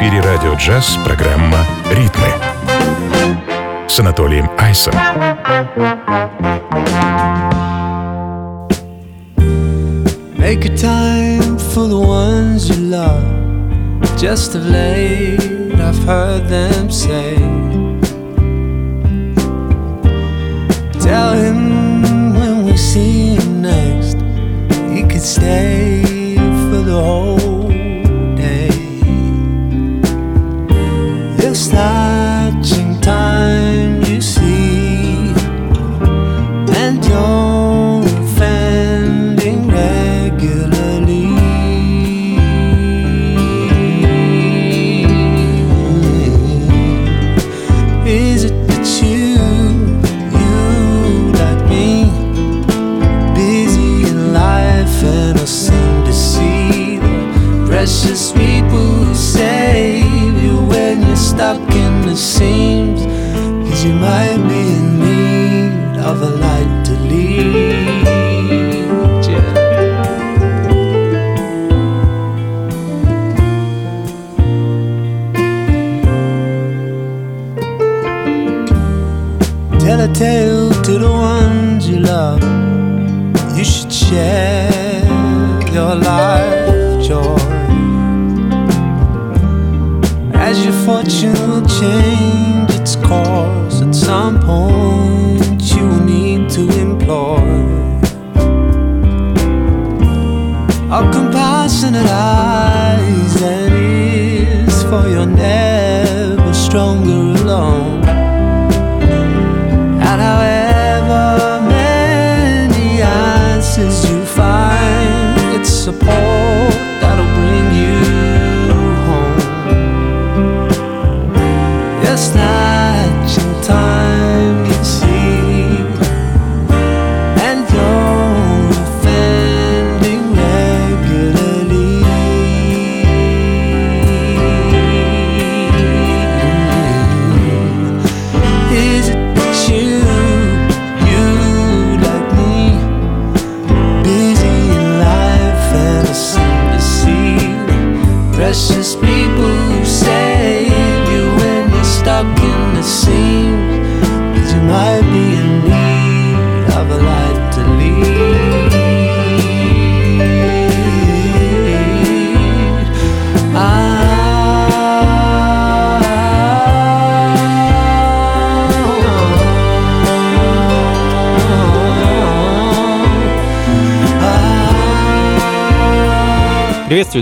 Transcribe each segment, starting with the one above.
эфире радио джаз программа «Ритмы» с Анатолием Айсом. Make a time for the ones you love. Just of late, I've heard them say. Tell him when we see him next, he could stay for the whole tale to the ones you love. You should share your life joy. As your fortune will change its course, at some point you will need to employ a compassionate eyes and ears, for you're never stronger alone.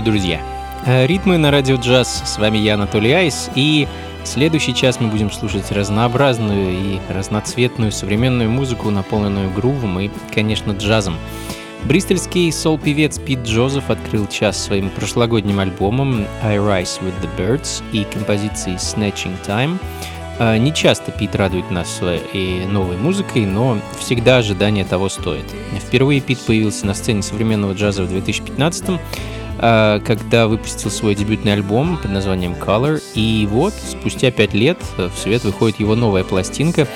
Приветствую, друзья! Э, Ритмы на радио джаз. С вами я, Анатолий Айс. И следующий час мы будем слушать разнообразную и разноцветную современную музыку, наполненную грувом и, конечно, джазом. Бристольский сол-певец Пит Джозеф открыл час своим прошлогодним альбомом I Rise with the Birds и композицией Snatching Time. Э, Не часто Пит радует нас своей новой музыкой, но всегда ожидание того стоит. Впервые Пит появился на сцене современного джаза в 2015 э, когда выпустил свой дебютный альбом под названием Color. И вот, спустя пять лет в свет выходит его новая пластинка.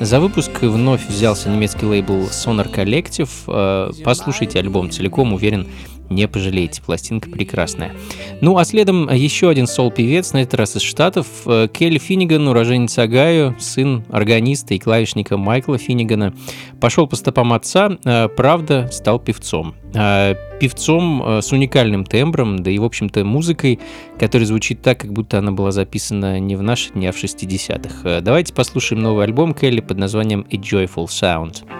За выпуск вновь взялся немецкий лейбл Sonar Collective. Э, Послушайте альбом целиком, уверен, не пожалеете, пластинка прекрасная. Ну а следом еще один сол-певец, на этот раз из Штатов, э, Келли Финниган, уроженец Огайо, сын органиста и клавишника Майкла Финнигана, пошел по стопам отца, э, правда, стал певцом. Э, Певцом с уникальным тембром, да и, в общем-то, музыкой, которая звучит так, как будто она была записана не в наши дни, а в 60-х. Э, Давайте послушаем новый альбом Келли под названием A Joyful Sound.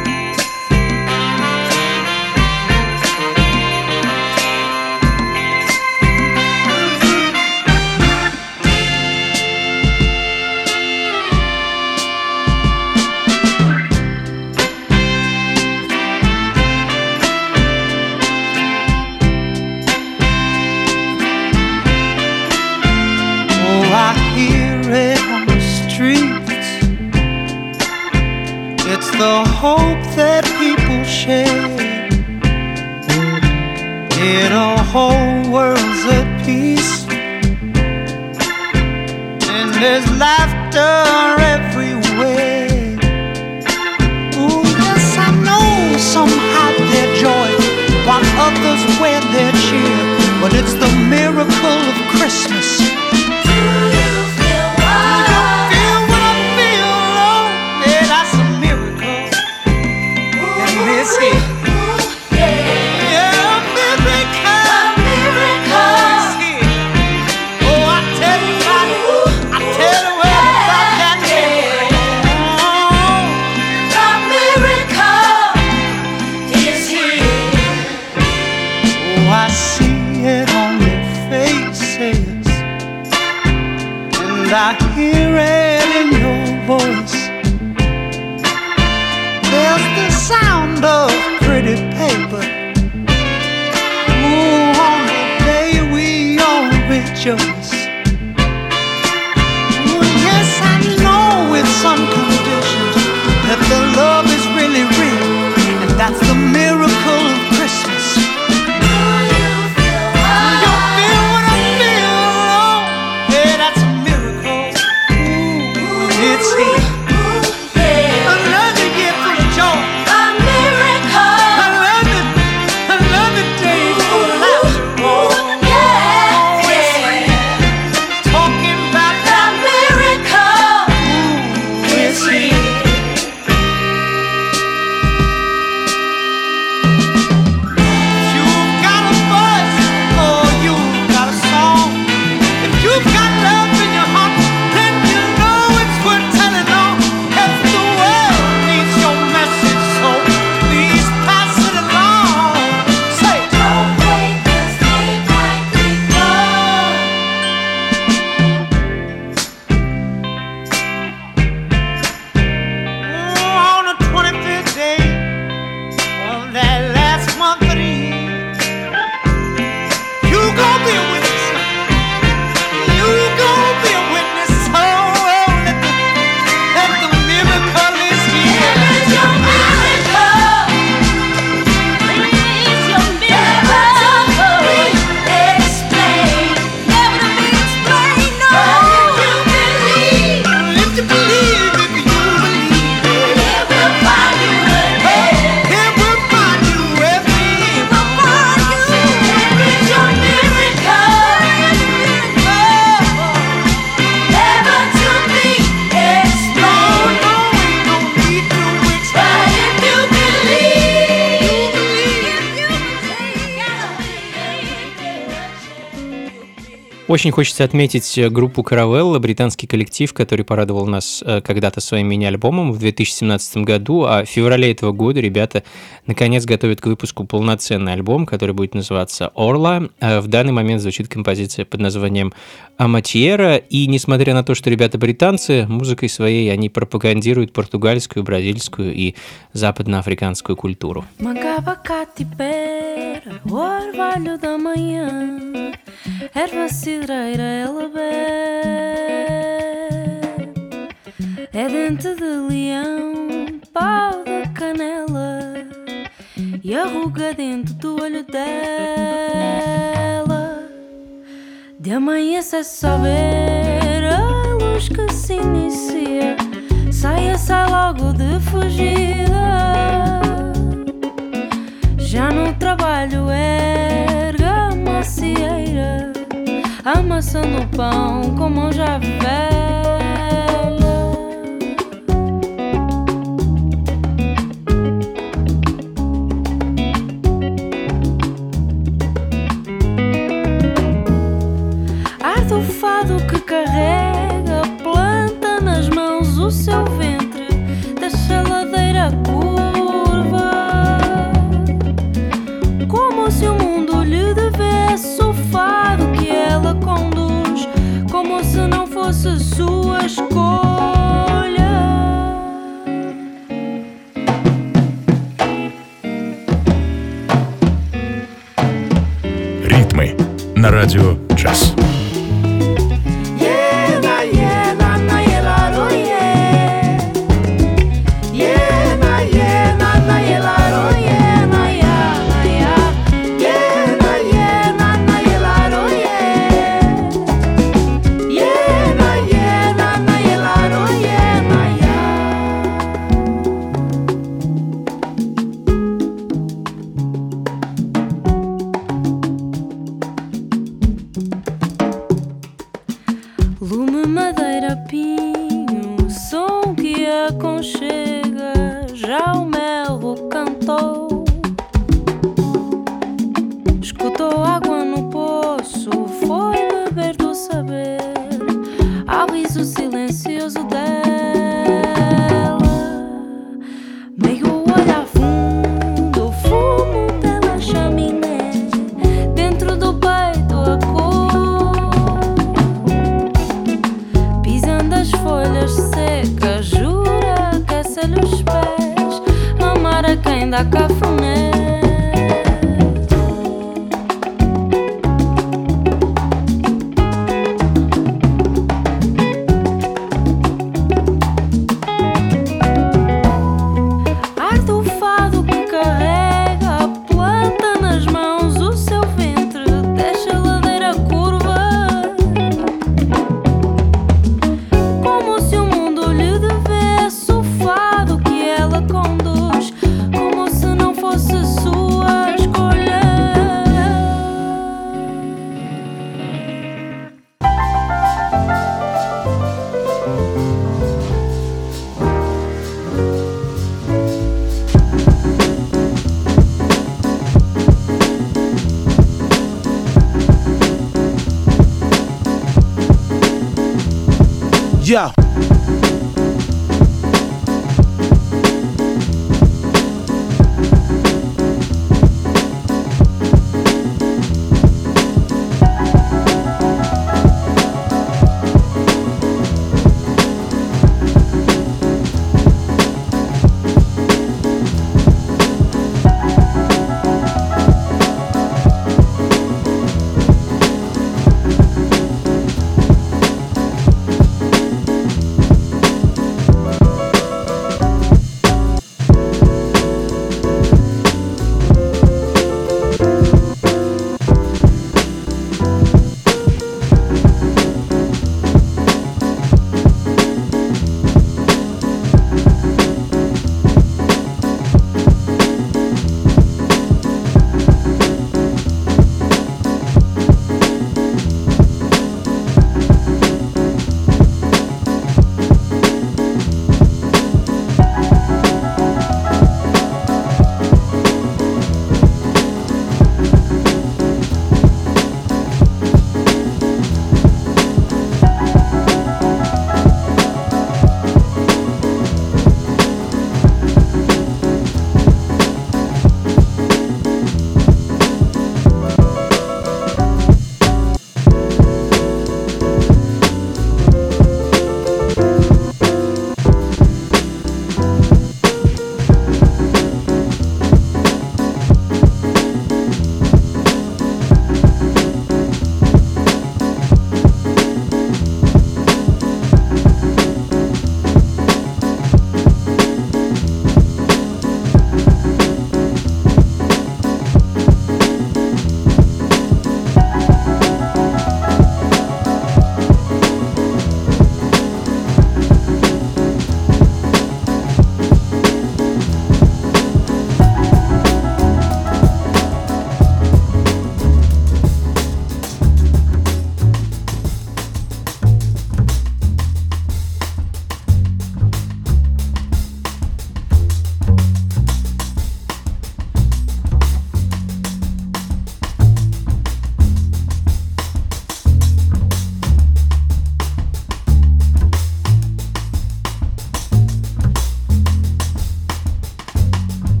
the hope that people share in a whole world's at peace. And there's laughter everywhere. Oh, yes, I know some hide their joy while others wear their cheer, but it's the miracle of Christmas. Listen. Очень хочется отметить э, группу Каравелла, британский коллектив, который порадовал нас э, когда-то своим мини-альбомом в 2017 году, а в феврале этого года ребята наконец готовят к выпуску полноценный альбом, который будет называться «Орла». Э, в данный момент звучит композиция под названием «Аматьера», и несмотря на то, что ребята британцы, музыкой своей они пропагандируют португальскую, бразильскую и западноафриканскую культуру. Macabacatipera, pedreira ela bebe. É dente de leão, pau da canela e a ruga dentro do olho dela. De amanhecer é só ver a luz que se inicia, saia, sai logo de fugida. Já no trabalho é amassando pão com mão já velha.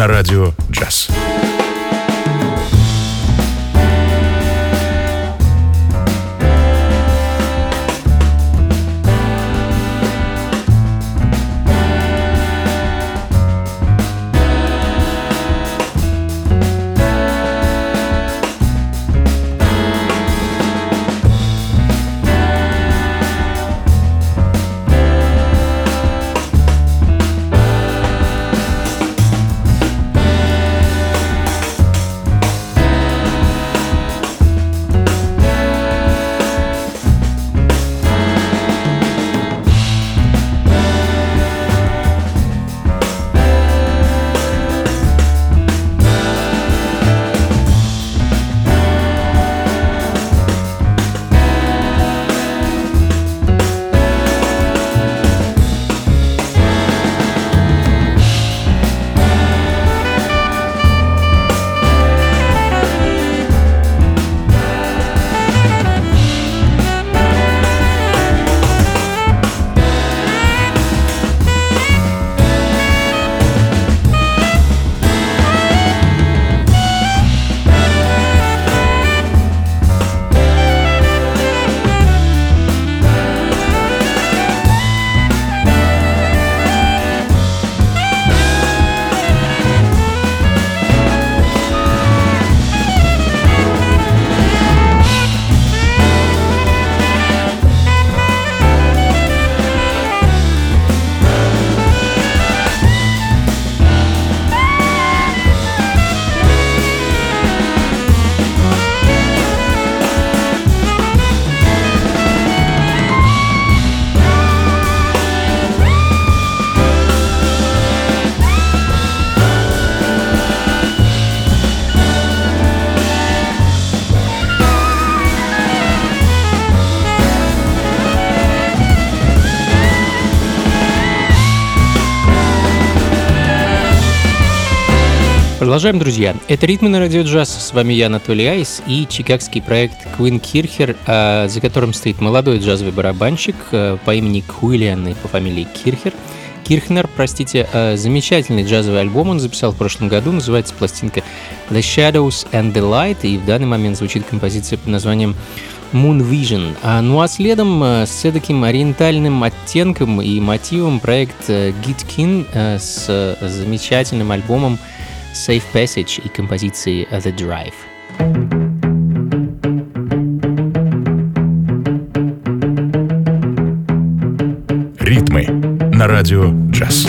На радио джаз. Продолжаем, друзья. Это «Ритмы на радио джаз». С вами я, Анатолий Айс, и чикагский проект Queen Kircher, а, за которым стоит молодой джазовый барабанщик а, по имени Куиллиан и по фамилии Кирхер. Кирхнер, простите, а, замечательный джазовый альбом он записал в прошлом году, называется пластинка The Shadows and the Light, и в данный момент звучит композиция под названием Moon Vision. Ну а следом с таким ориентальным оттенком и мотивом проект Gitkin с замечательным альбомом Safe Passage и композиции The Drive. Ритмы на радио джаз.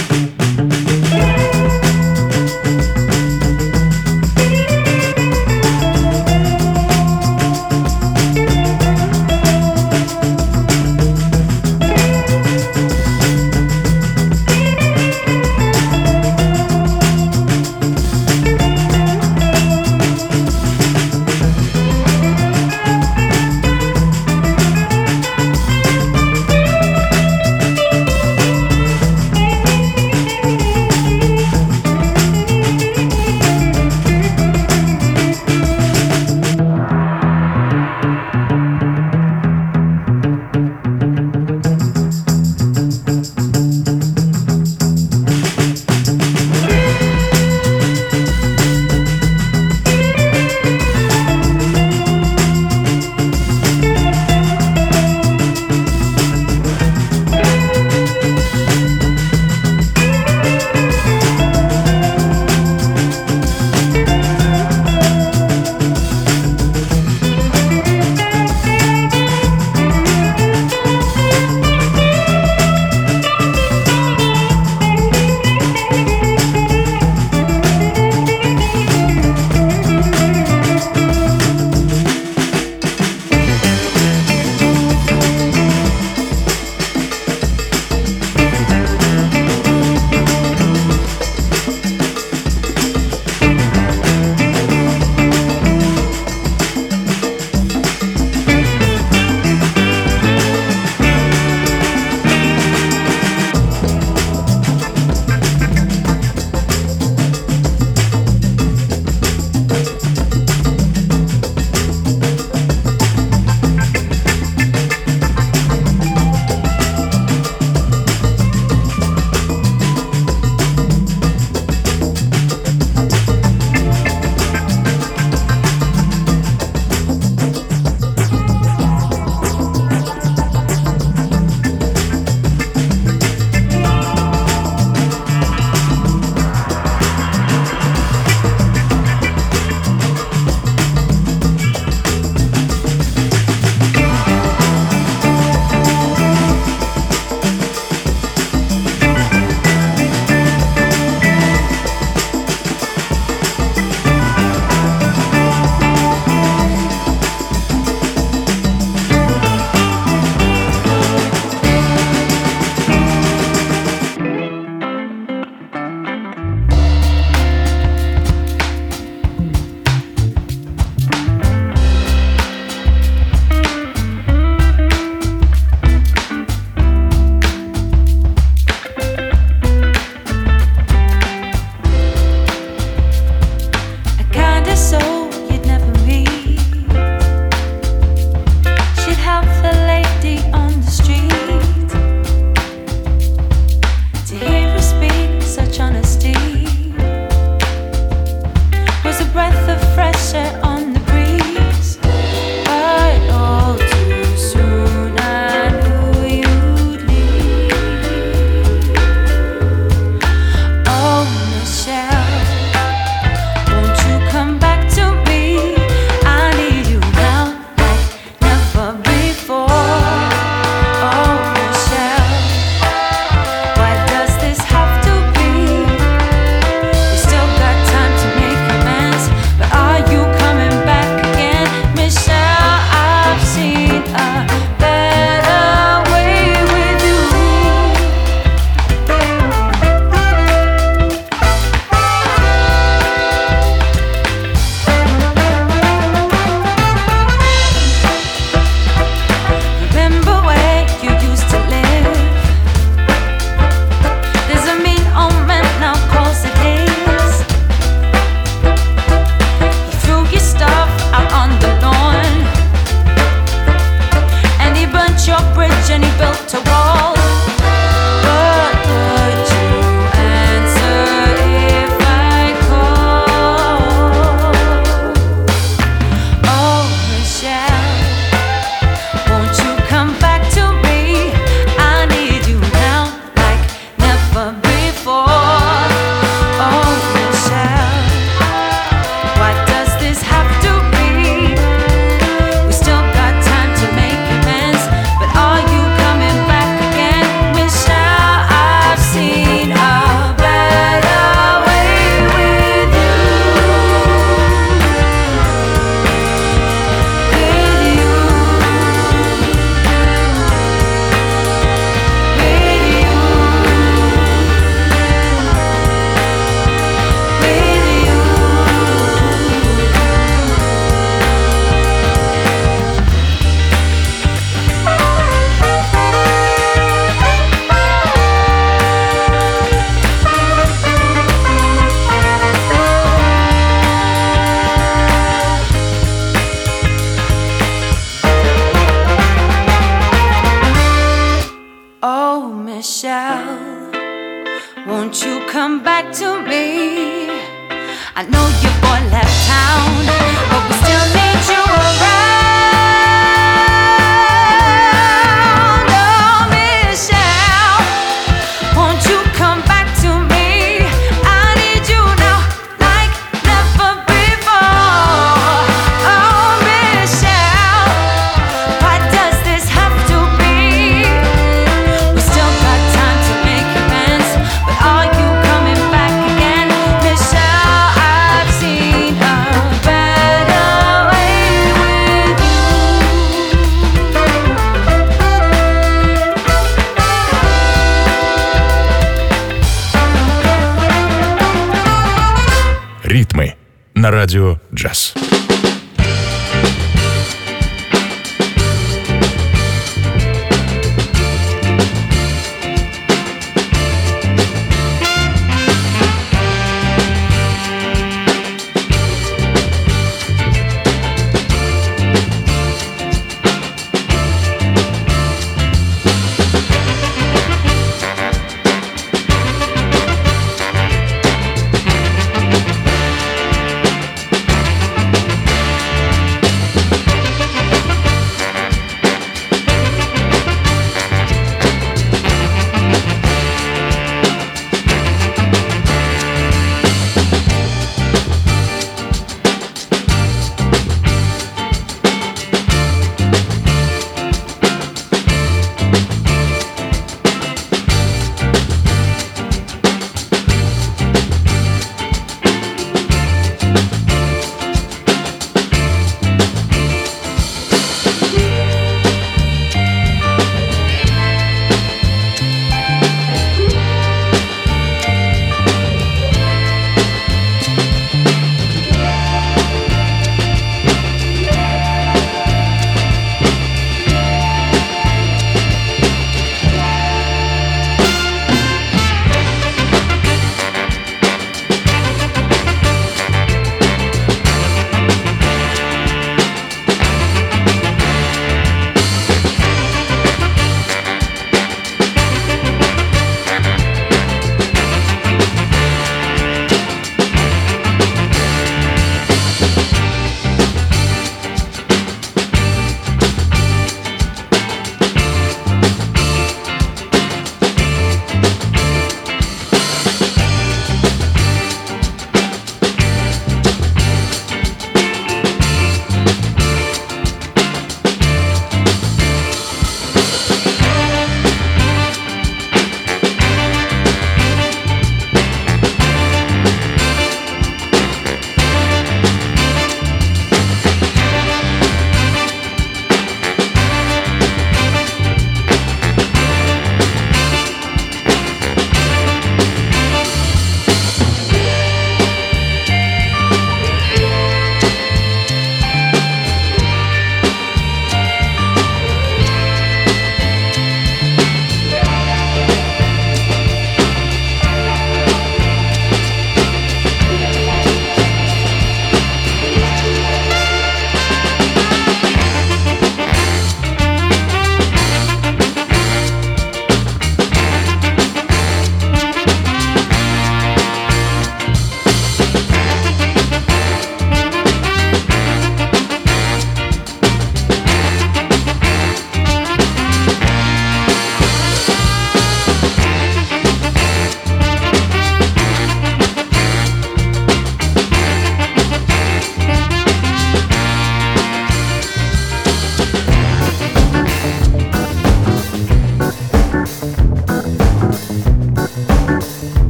Радио «Джаз».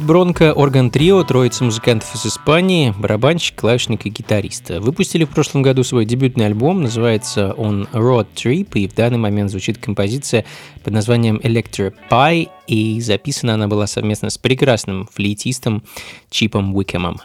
Битбронко Орган Трио, троица музыкантов из Испании, барабанщик, клавишник и гитарист. Выпустили в прошлом году свой дебютный альбом, называется он Road Trip, и в данный момент звучит композиция под названием Electro Pie, и записана она была совместно с прекрасным флейтистом Чипом Уикемом.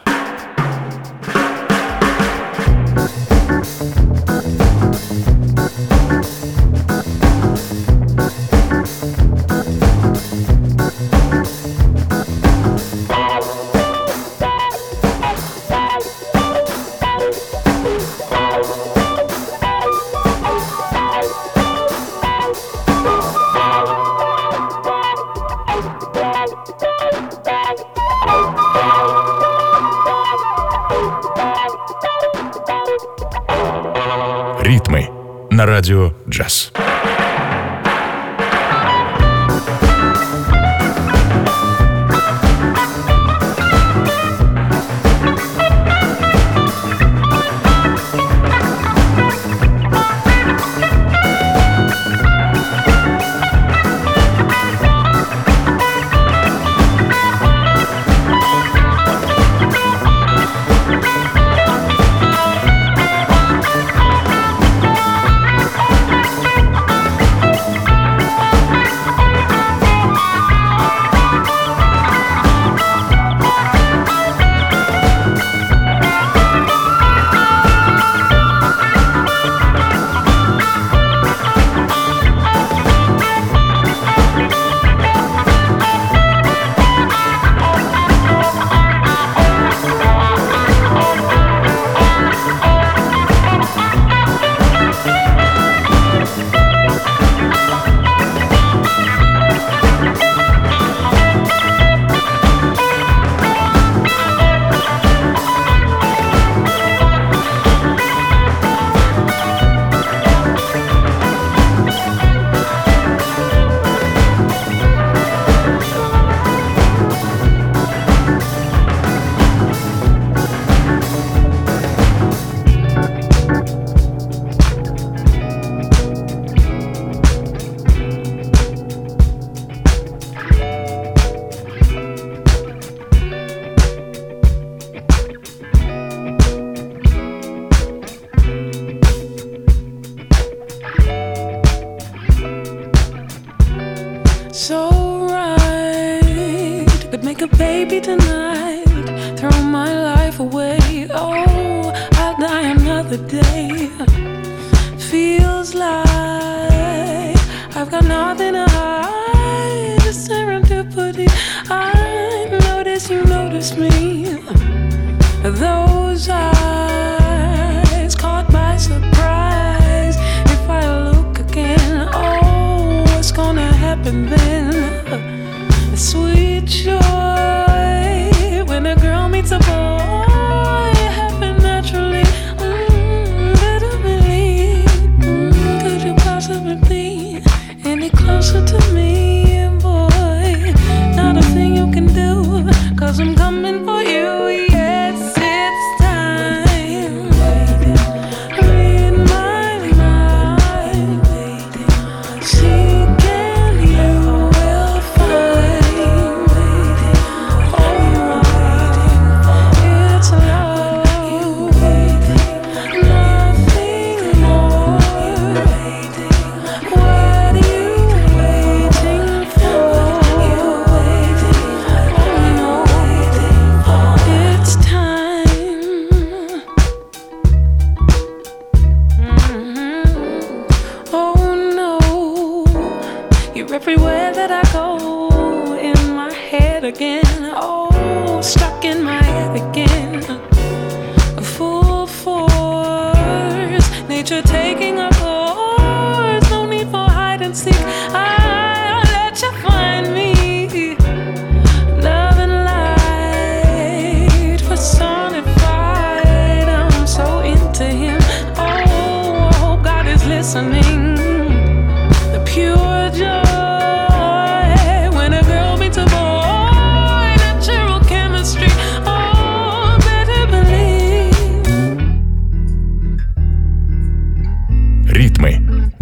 nobody. I notice you notice me.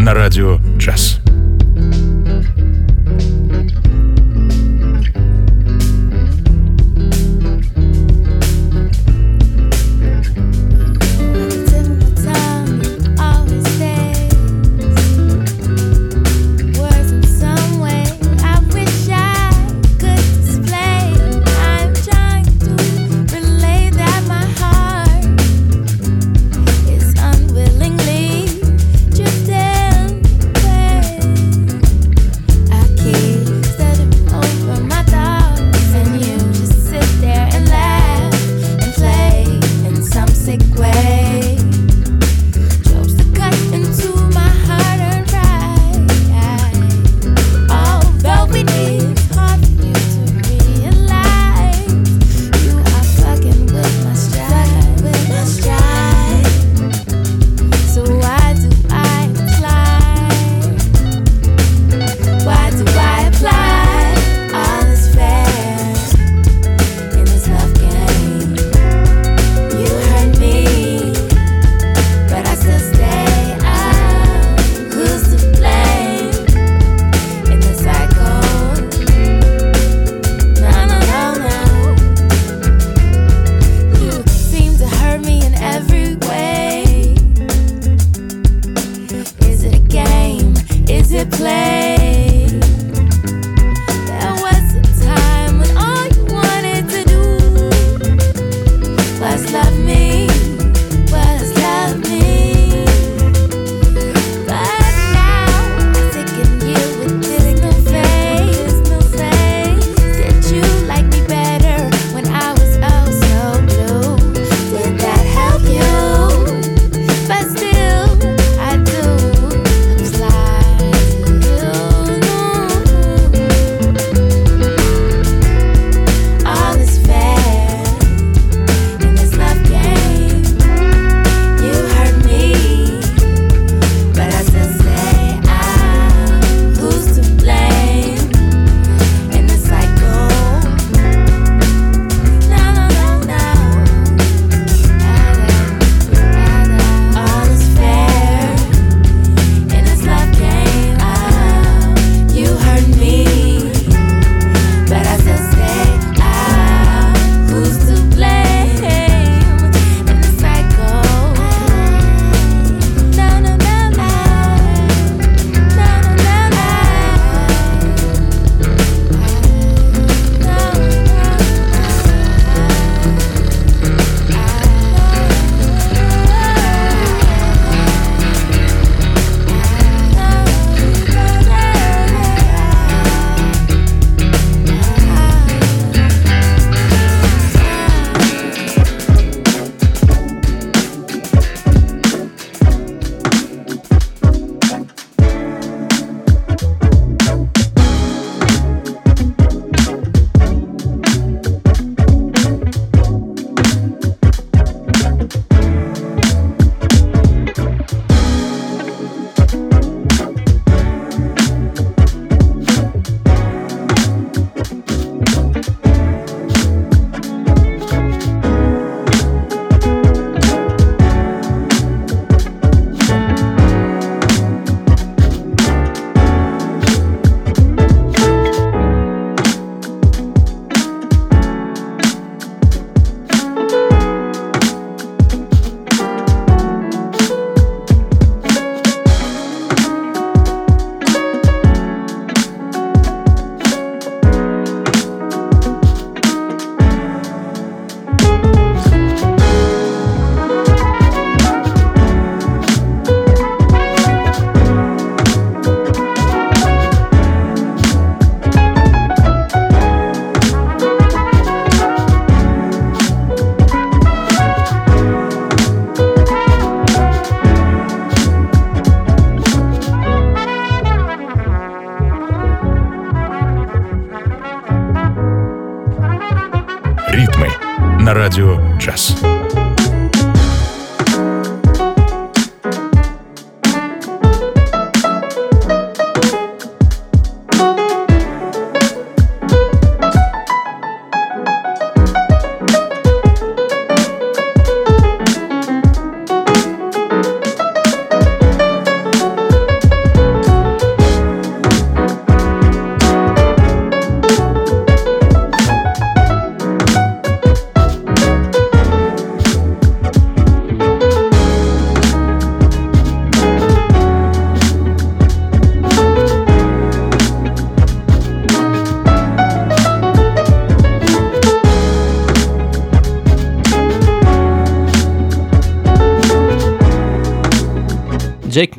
на радио «Джаз».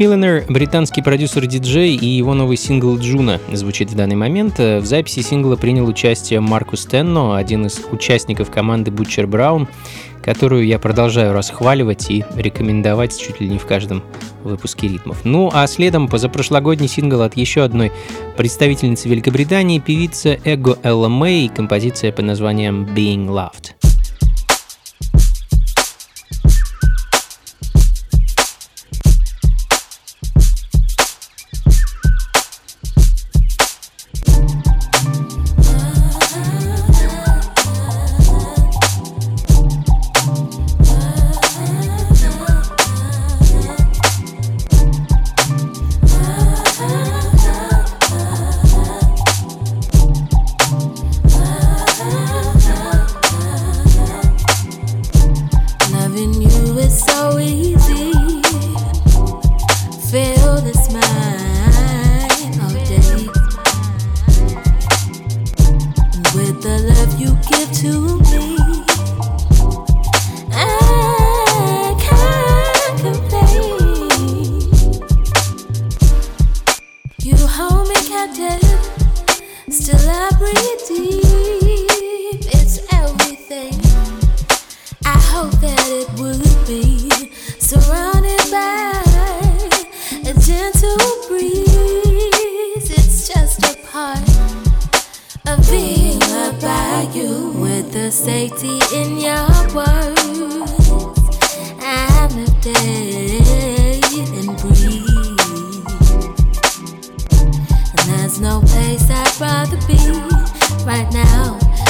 Джек Миллинер, британский продюсер-диджей, и его новый сингл «Джуна» звучит в данный момент. В записи сингла принял участие Маркус Тенни, один из участников команды Butcher Brown, которую я продолжаю расхваливать и рекомендовать чуть ли не в каждом выпуске ритмов. Ну а следом позапрошлогодний сингл от еще одной представительницы Великобритании, певица Эго Элла Мэй, композиция под названием «Being Loved».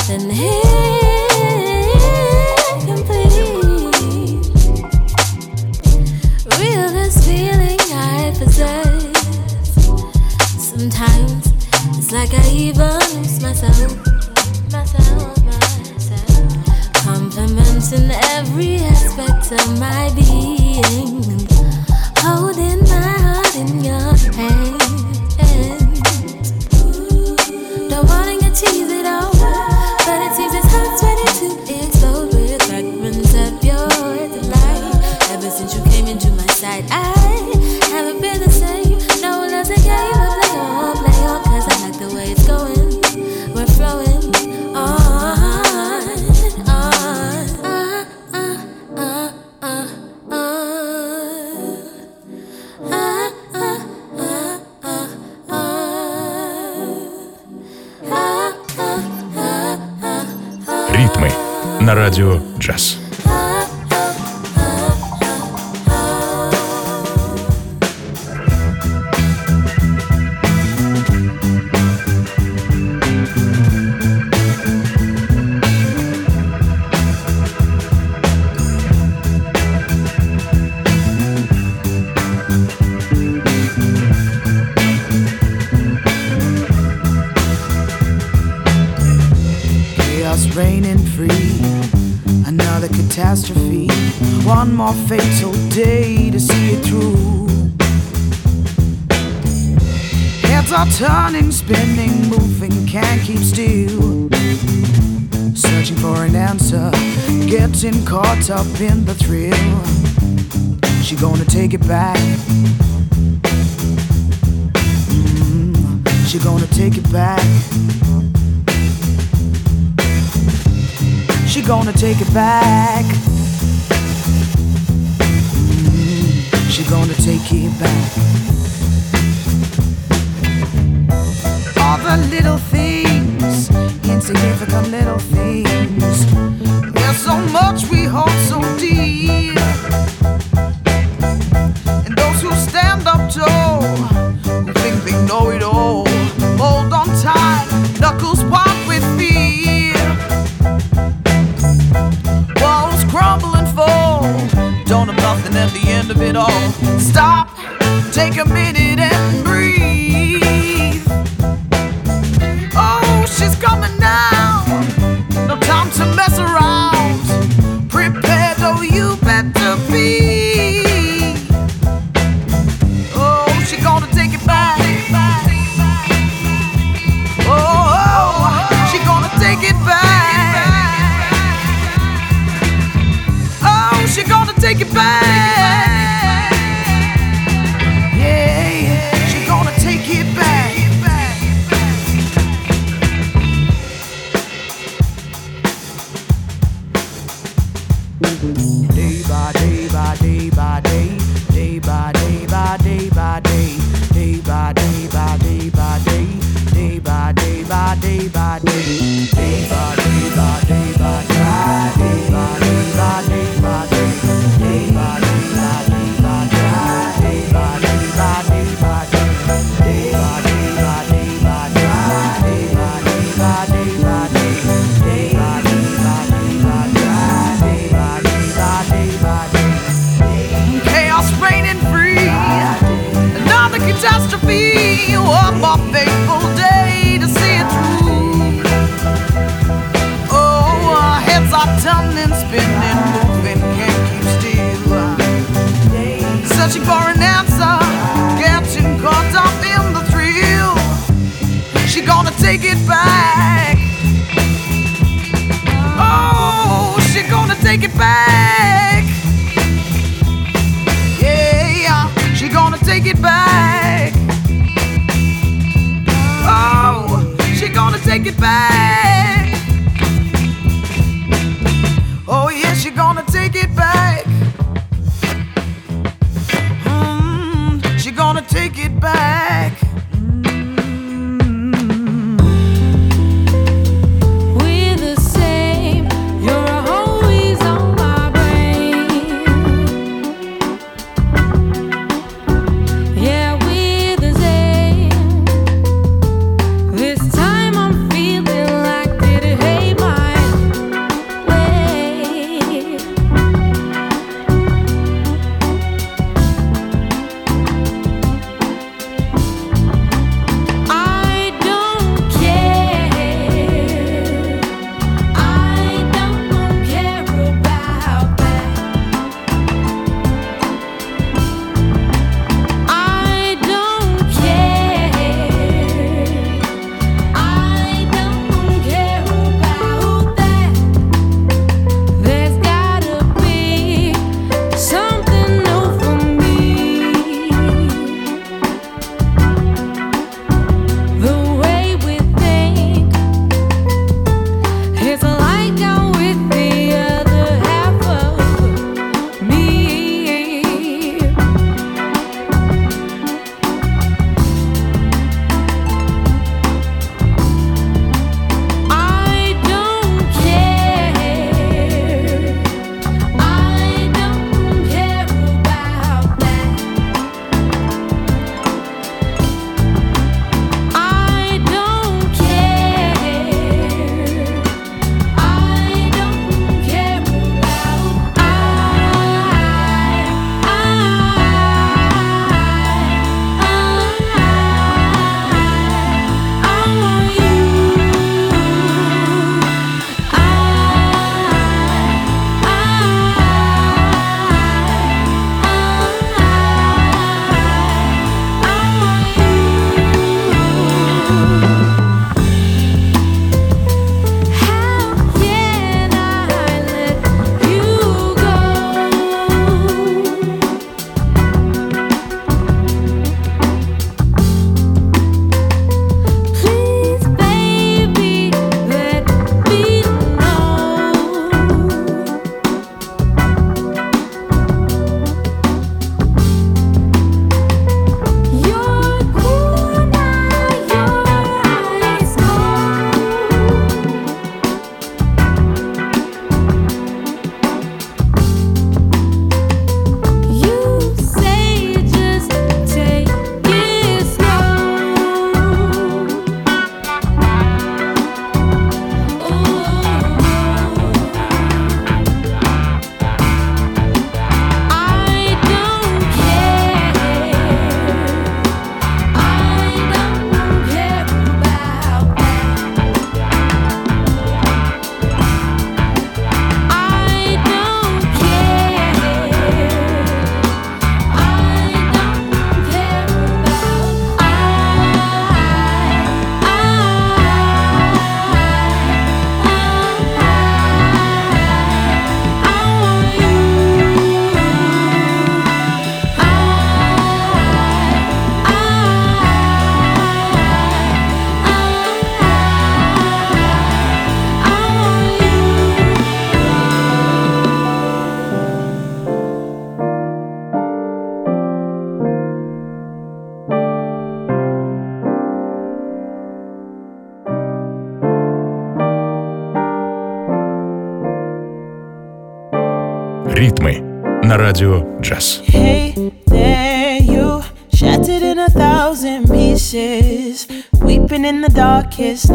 and incomplete. Real this feeling I possess. Sometimes it's like I even lose myself. Compliments in every aspect of my being. Caught up in the thrill. She gonna take it back. Mm, she gonna take it back. She gonna take it back. She gonna take it back. All the little things insignificant little things. There's so much we hold so dear, and those who stand up tall, who think they know it all, hold on tight, knuckles white with fear. Walls crumble and fall, don't have nothing at the end of it all. Stop, take a minute. back. Oh, yeah, you're gonna take it back. Mm, she's gonna take it back. Radio Jazz. Hey there, you shattered in a thousand pieces, weeping in the darkest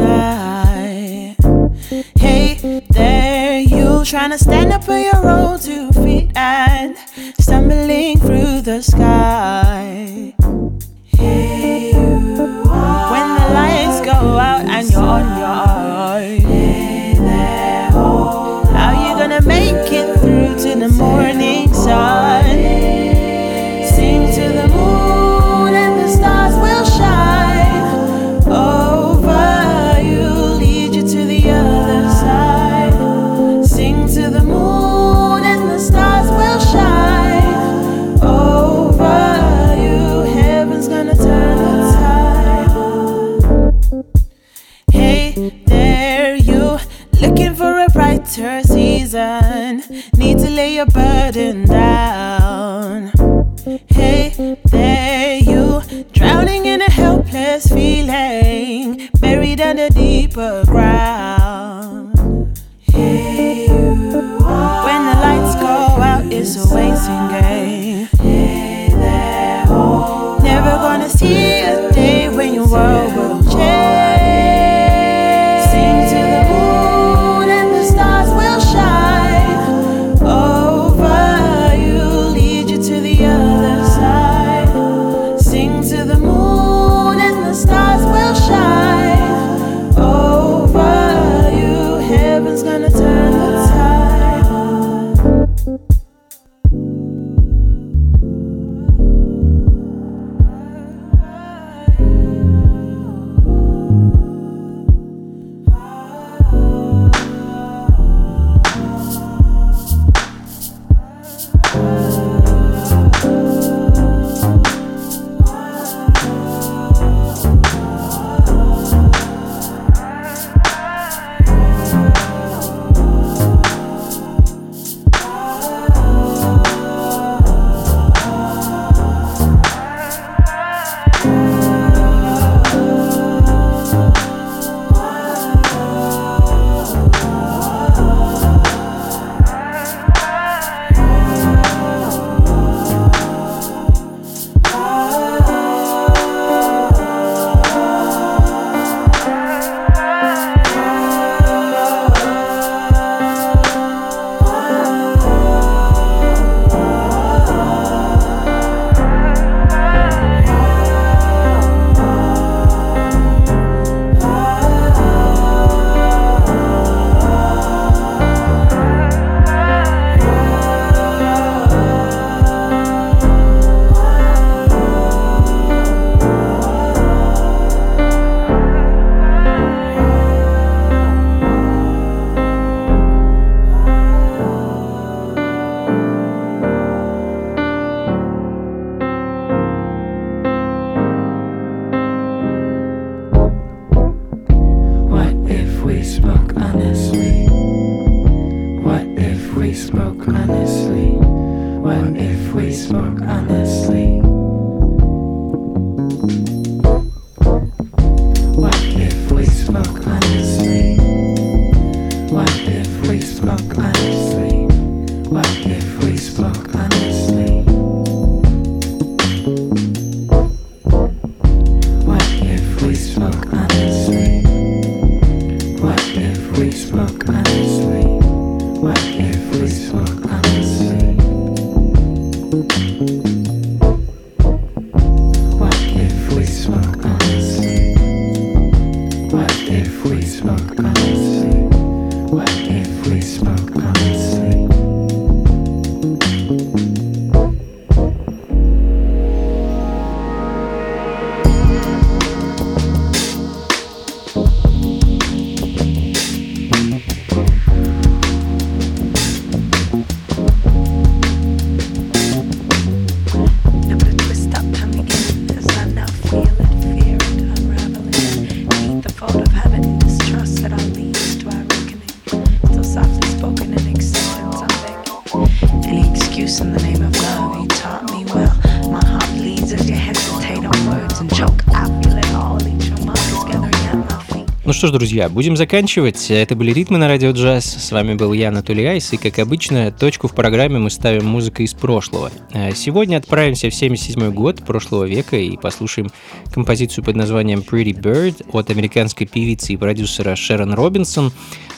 что ж, друзья, будем заканчивать. Это были «Ритмы на радио джаз». С вами был я, Анатолий Айс, и, как обычно, точку в программе мы ставим музыкой из прошлого. А Сегодня отправимся в 77 год прошлого века и послушаем композицию под названием «Pretty Bird» от американской певицы и продюсера Шерон Робинсон.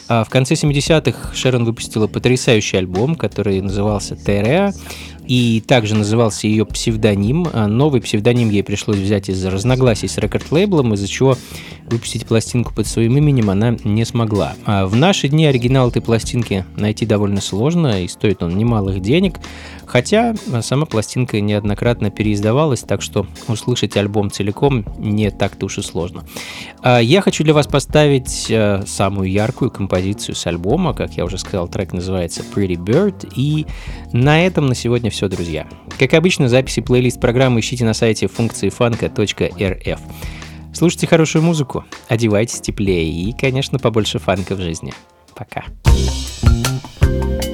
А В конце 70-х Шерон выпустила потрясающий альбом, который назывался «Тереа», и также назывался ее псевдоним. А Новый псевдоним ей пришлось взять из-за разногласий с рекорд-лейблом, из-за чего выпустить пластинку под своим именем она не смогла. А в наши дни оригинал этой пластинки найти довольно сложно, и стоит он немалых денег, хотя сама пластинка неоднократно переиздавалась, так что услышать альбом целиком не так-то уж и сложно. А Я хочу для вас поставить э, самую яркую композицию с альбома, как я уже сказал, трек называется Pretty Bird, и на этом на сегодня все, друзья. Как обычно, записи плейлист программы ищите на сайте функции фанка.рф. Слушайте хорошую музыку, одевайтесь теплее и, конечно, побольше фанка в жизни. Пока. I